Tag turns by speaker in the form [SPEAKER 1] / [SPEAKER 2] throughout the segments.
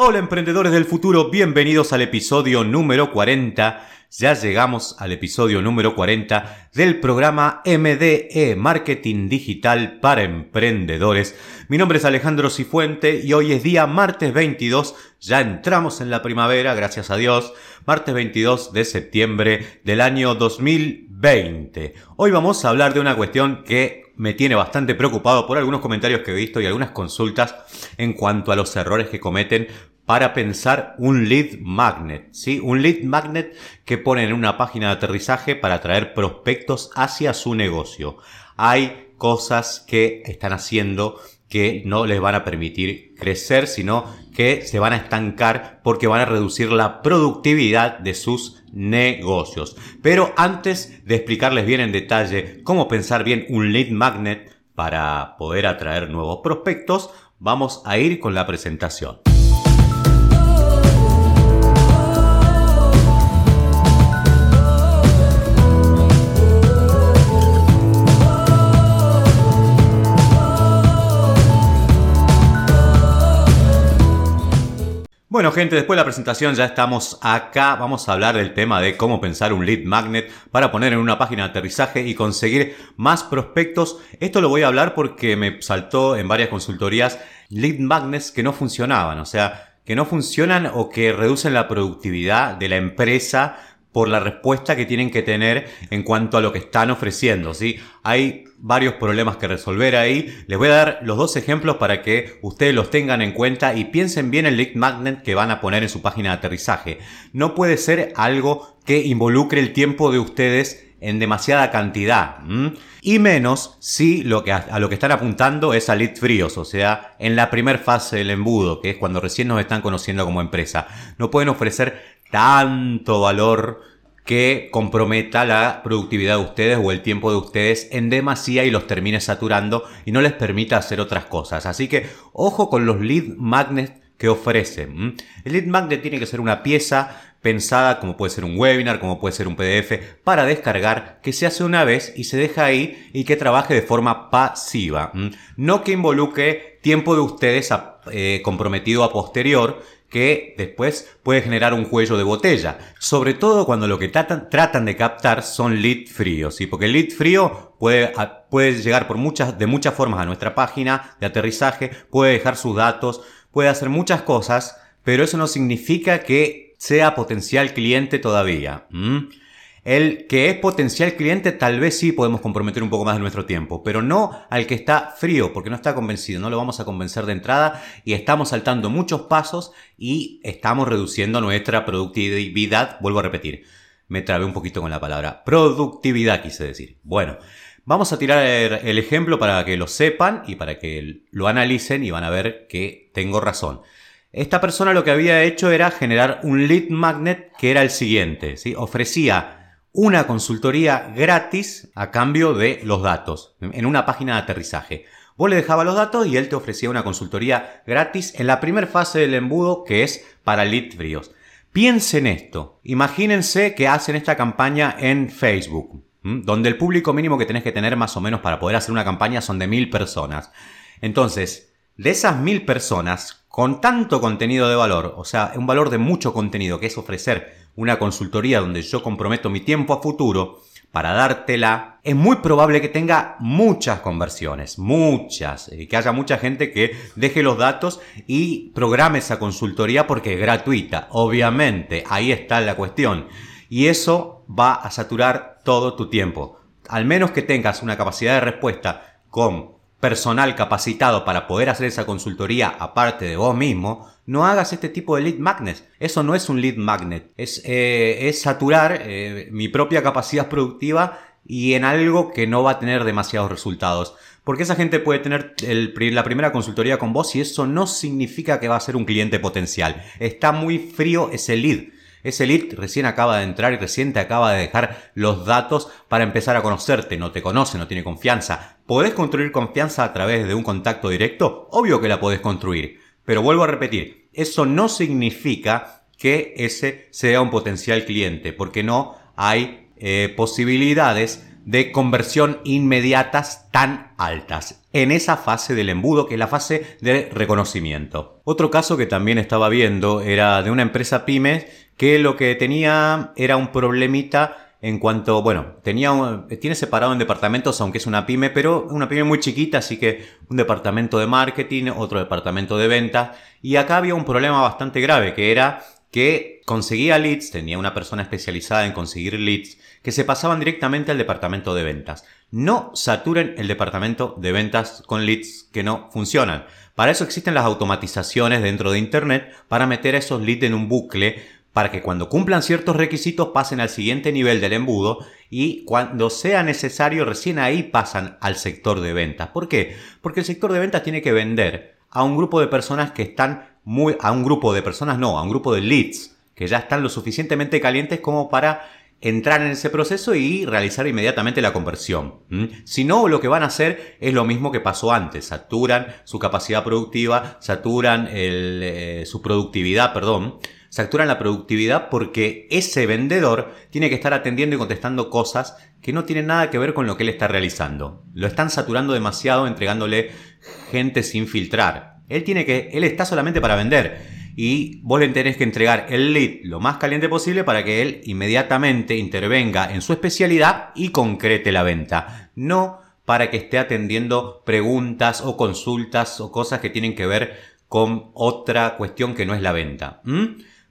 [SPEAKER 1] Hola emprendedores del futuro, bienvenidos al episodio número 40. Ya llegamos al episodio número 40 del programa MDE Marketing Digital para Emprendedores. Mi nombre es Alejandro Cifuente y hoy es día martes 22. Ya entramos en la primavera, gracias a Dios. Martes 22 de septiembre del año 2020. Hoy vamos a hablar de una cuestión que me tiene bastante preocupado por algunos comentarios que he visto y algunas consultas en cuanto a los errores que cometen para pensar un lead magnet, ¿sí? Un lead magnet que ponen en una página de aterrizaje para atraer prospectos hacia su negocio. Hay cosas que están haciendo que no les van a permitir crecer, sino que se van a estancar porque van a reducir la productividad de sus negocios. Pero antes de explicarles bien en detalle cómo pensar bien un lead magnet para poder atraer nuevos prospectos, vamos a ir con la presentación. Bueno gente, después de la presentación ya estamos acá, vamos a hablar del tema de cómo pensar un lead magnet para poner en una página de aterrizaje y conseguir más prospectos. Esto lo voy a hablar porque me saltó en varias consultorías lead magnets que no funcionaban, o sea, que no funcionan o que reducen la productividad de la empresa por la respuesta que tienen que tener en cuanto a lo que están ofreciendo, ¿sí? Hay varios problemas que resolver ahí. Les voy a dar los dos ejemplos para que ustedes los tengan en cuenta y piensen bien el lead magnet que van a poner en su página de aterrizaje. No puede ser algo que involucre el tiempo de ustedes en demasiada cantidad. Y menos si lo que, a, lo que están apuntando es a leads fríos, o sea, en la primera fase del embudo, que es cuando recién nos están conociendo como empresa. No pueden ofrecer tanto valor que comprometa la productividad de ustedes o el tiempo de ustedes en demasía y los termine saturando y no les permita hacer otras cosas. Así que ojo con los lead magnets que ofrecen. El lead magnet tiene que ser una pieza pensada como puede ser un webinar, como puede ser un PDF, para descargar, que se hace una vez y se deja ahí y que trabaje de forma pasiva. No que involucre tiempo de ustedes eh, comprometido a posterior que después puede generar un cuello de botella. Sobre todo cuando lo que tratan, de captar son lead fríos, ¿sí? porque el lead frío puede, puede llegar por muchas, de muchas formas a nuestra página de aterrizaje, puede dejar sus datos, puede hacer muchas cosas, pero eso no significa que sea potencial cliente todavía. El que es potencial cliente tal vez sí podemos comprometer un poco más de nuestro tiempo, pero no al que está frío, porque no está convencido, no lo vamos a convencer de entrada y estamos saltando muchos pasos y estamos reduciendo nuestra productividad, vuelvo a repetir, me trabé un poquito con la palabra, productividad quise decir. Bueno, vamos a tirar el ejemplo para que lo sepan y para que lo analicen y van a ver que tengo razón. Esta persona lo que había hecho era generar un lead magnet que era el siguiente, ofrecía una consultoría gratis a cambio de los datos en una página de aterrizaje. Vos le dejabas los datos y él te ofrecía una consultoría gratis en la primera fase del embudo que es para lead. Piensen esto. Imagínense que hacen esta campaña en Facebook, donde el público mínimo que tenés que tener más o menos para poder hacer una campaña son de mil personas. Entonces, de esas mil personas, con tanto contenido de valor, o sea, un valor de mucho contenido que es ofrecer una consultoría donde yo comprometo mi tiempo a futuro para dártela, es muy probable que tenga muchas conversiones, muchas, que haya mucha gente que deje los datos y programe esa consultoría porque es gratuita, obviamente, ahí está la cuestión. Y eso va a saturar todo tu tiempo. Al menos que tengas una capacidad de respuesta con personal capacitado para poder hacer esa consultoría aparte de vos mismo, no hagas este tipo de lead magnets. Eso no es un lead magnet. Es, eh, es saturar eh, mi propia capacidad productiva y en algo que no va a tener demasiados resultados. Porque esa gente puede tener la primera consultoría con vos y eso no significa que va a ser un cliente potencial. Está muy frío ese lead. Ese lead recién acaba de entrar y recién te acaba de dejar los datos para empezar a conocerte. No te conoce, no tiene confianza. ¿Podés construir confianza a través de un contacto directo? Obvio que la podés construir. Pero vuelvo a repetir, eso no significa que ese sea un potencial cliente, porque no hay eh, posibilidades de conversión inmediatas tan altas en esa fase del embudo que es la fase de reconocimiento. Otro caso que también estaba viendo era de una empresa pyme que lo que tenía era un problemita en cuanto, bueno, tenía tiene separado en departamentos, aunque es una pyme, pero una pyme muy chiquita, así que un departamento de marketing, otro departamento de ventas, y acá había un problema bastante grave, que era que conseguía leads, tenía una persona especializada en conseguir leads, que se pasaban directamente al departamento de ventas. No saturen el departamento de ventas con leads que no funcionan. Para eso existen las automatizaciones dentro de Internet para meter esos leads en un bucle para que cuando cumplan ciertos requisitos pasen al siguiente nivel del embudo y cuando sea necesario recién ahí pasan al sector de ventas. ¿Por qué? Porque el sector de ventas tiene que vender a un grupo de personas que están muy, a un grupo de personas no, a un grupo de leads que ya están lo suficientemente calientes como para entrar en ese proceso y realizar inmediatamente la conversión. Si no, lo que van a hacer es lo mismo que pasó antes. Saturan su capacidad productiva, saturan eh, su productividad, perdón, saturan la productividad porque ese vendedor tiene que estar atendiendo y contestando cosas que no tienen nada que ver con lo que él está realizando. Lo están saturando demasiado entregándole gente sin filtrar. Él tiene que, él está solamente para vender y vos le tenés que entregar el lead lo más caliente posible para que él inmediatamente intervenga en su especialidad y concrete la venta. No para que esté atendiendo preguntas o consultas o cosas que tienen que ver con otra cuestión que no es la venta.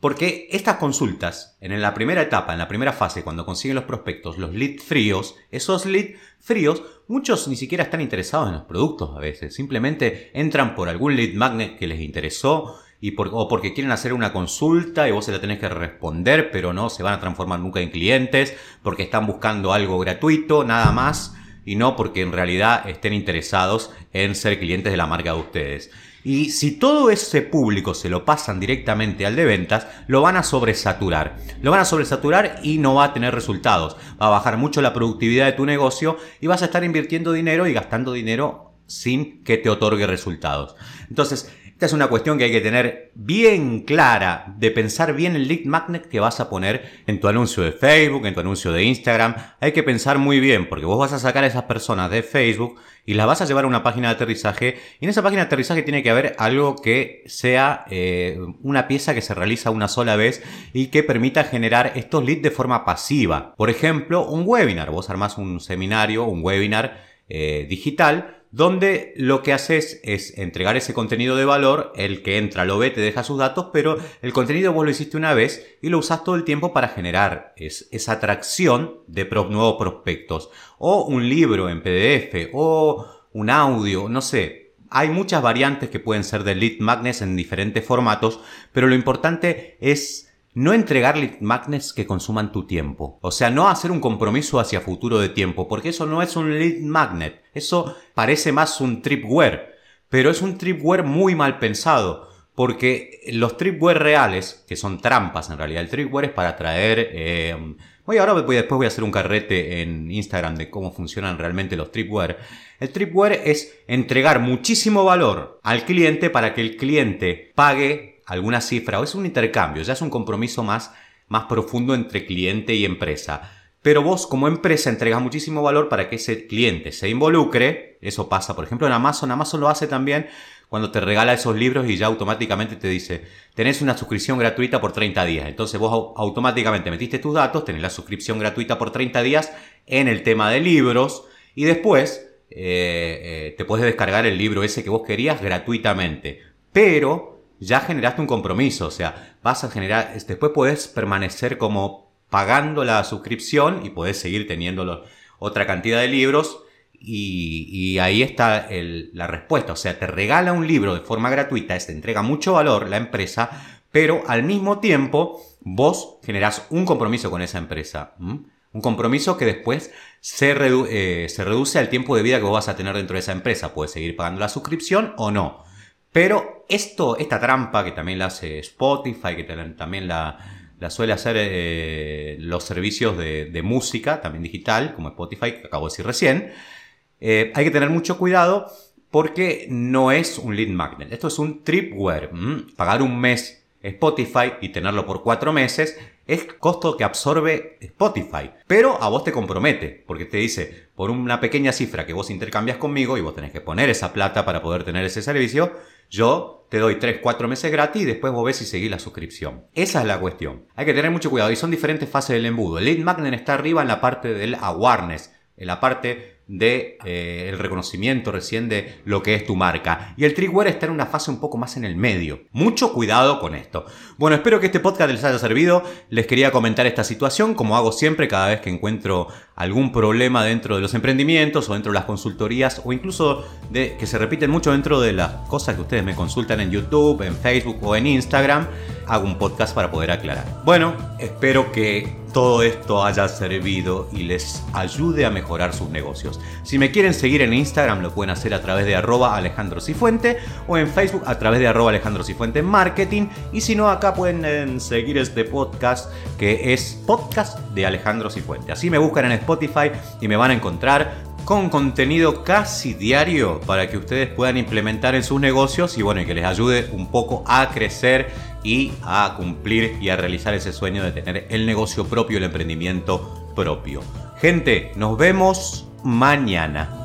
[SPEAKER 1] Porque estas consultas, en la primera etapa, en la primera fase, cuando consiguen los prospectos, los leads fríos, esos leads fríos, muchos ni siquiera están interesados en los productos a veces. Simplemente entran por algún lead magnet que les interesó y o porque quieren hacer una consulta y vos se la tenés que responder, pero no se van a transformar nunca en clientes, porque están buscando algo gratuito, nada más, y no porque en realidad estén interesados en ser clientes de la marca de ustedes. Y si todo ese público se lo pasan directamente al de ventas, lo van a sobresaturar. Lo van a sobresaturar y no va a tener resultados. Va a bajar mucho la productividad de tu negocio y vas a estar invirtiendo dinero y gastando dinero sin que te otorgue resultados. Entonces, esta es una cuestión que hay que tener bien clara, de pensar bien el lead magnet que vas a poner en tu anuncio de Facebook, en tu anuncio de Instagram. Hay que pensar muy bien, porque vos vas a sacar a esas personas de Facebook y las vas a llevar a una página de aterrizaje. Y en esa página de aterrizaje tiene que haber algo que sea eh, una pieza que se realiza una sola vez y que permita generar estos leads de forma pasiva. Por ejemplo, un webinar. Vos armás un seminario, un webinar eh, digital donde lo que haces es entregar ese contenido de valor, el que entra lo ve, te deja sus datos, pero el contenido vos lo hiciste una vez y lo usas todo el tiempo para generar esa atracción de nuevos prospectos. O un libro en PDF, o un audio, no sé. Hay muchas variantes que pueden ser de lead magnets en diferentes formatos, pero lo importante es no entregar lead magnets que consuman tu tiempo. O sea, no hacer un compromiso hacia futuro de tiempo, porque eso no es un lead magnet. Eso parece más un tripware. Pero es un tripware muy mal pensado. Porque los tripware reales, que son trampas en realidad, el tripware es para traer... Eh, voy ahora voy, después voy a hacer un carrete en Instagram de cómo funcionan realmente los tripware. El tripware es entregar muchísimo valor al cliente para que el cliente pague alguna cifra o es un intercambio, ya es un compromiso más, más profundo entre cliente y empresa. Pero vos como empresa entregas muchísimo valor para que ese cliente se involucre. Eso pasa, por ejemplo, en Amazon. Amazon lo hace también cuando te regala esos libros y ya automáticamente te dice, tenés una suscripción gratuita por 30 días. Entonces vos automáticamente metiste tus datos, tenés la suscripción gratuita por 30 días en el tema de libros y después eh, eh, te puedes descargar el libro ese que vos querías gratuitamente. Pero ya generaste un compromiso, o sea, vas a generar, después puedes permanecer como pagando la suscripción y puedes seguir teniendo otra cantidad de libros y, ahí está la respuesta, o sea, te regala un libro de forma gratuita, te entrega mucho valor la empresa, pero al mismo tiempo vos generás un compromiso con esa empresa. Un compromiso que después se, eh, se reduce al tiempo de vida que vos vas a tener dentro de esa empresa. Puedes seguir pagando la suscripción o no. Pero esto, esta trampa que también la hace Spotify, que también la, suele hacer eh, los servicios de, música, también digital, como Spotify, que acabo de decir recién, eh, hay que tener mucho cuidado porque no es un lead magnet. Esto es un tripware. Pagar un mes Spotify y tenerlo por cuatro meses es costo que absorbe Spotify. Pero a vos te compromete, porque te dice, por una pequeña cifra que vos intercambias conmigo y vos tenés que poner esa plata para poder tener ese servicio, yo te doy 3, 4 meses gratis y después vos ves si seguís la suscripción. Esa es la cuestión. Hay que tener mucho cuidado y son diferentes fases del embudo. El lead magnet está arriba en la parte del awareness, en la parte de eh, el reconocimiento recién de lo que es tu marca. Y el trickware está en una fase un poco más en el medio. Mucho cuidado con esto. Bueno, espero que este podcast les haya servido. Les quería comentar esta situación, como hago siempre cada vez que encuentro algún problema dentro de los emprendimientos o dentro de las consultorías o incluso de que se repiten mucho dentro de las cosas que ustedes me consultan en YouTube, en Facebook o en Instagram. Hago un podcast para poder aclarar. Bueno, espero que todo esto haya servido y les ayude a mejorar sus negocios. Si me quieren seguir en Instagram lo pueden hacer a través de arroba Alejandro Cifuente o en Facebook a través de arroba Alejandro Cifuente Marketing y si no acá pueden eh, seguir este podcast que es podcast de Alejandro Cifuente. Así me buscan en Spotify y me van a encontrar con contenido casi diario para que ustedes puedan implementar en sus negocios y bueno, y que les ayude un poco a crecer y a cumplir y a realizar ese sueño de tener el negocio propio, el emprendimiento propio. Gente, nos vemos mañana.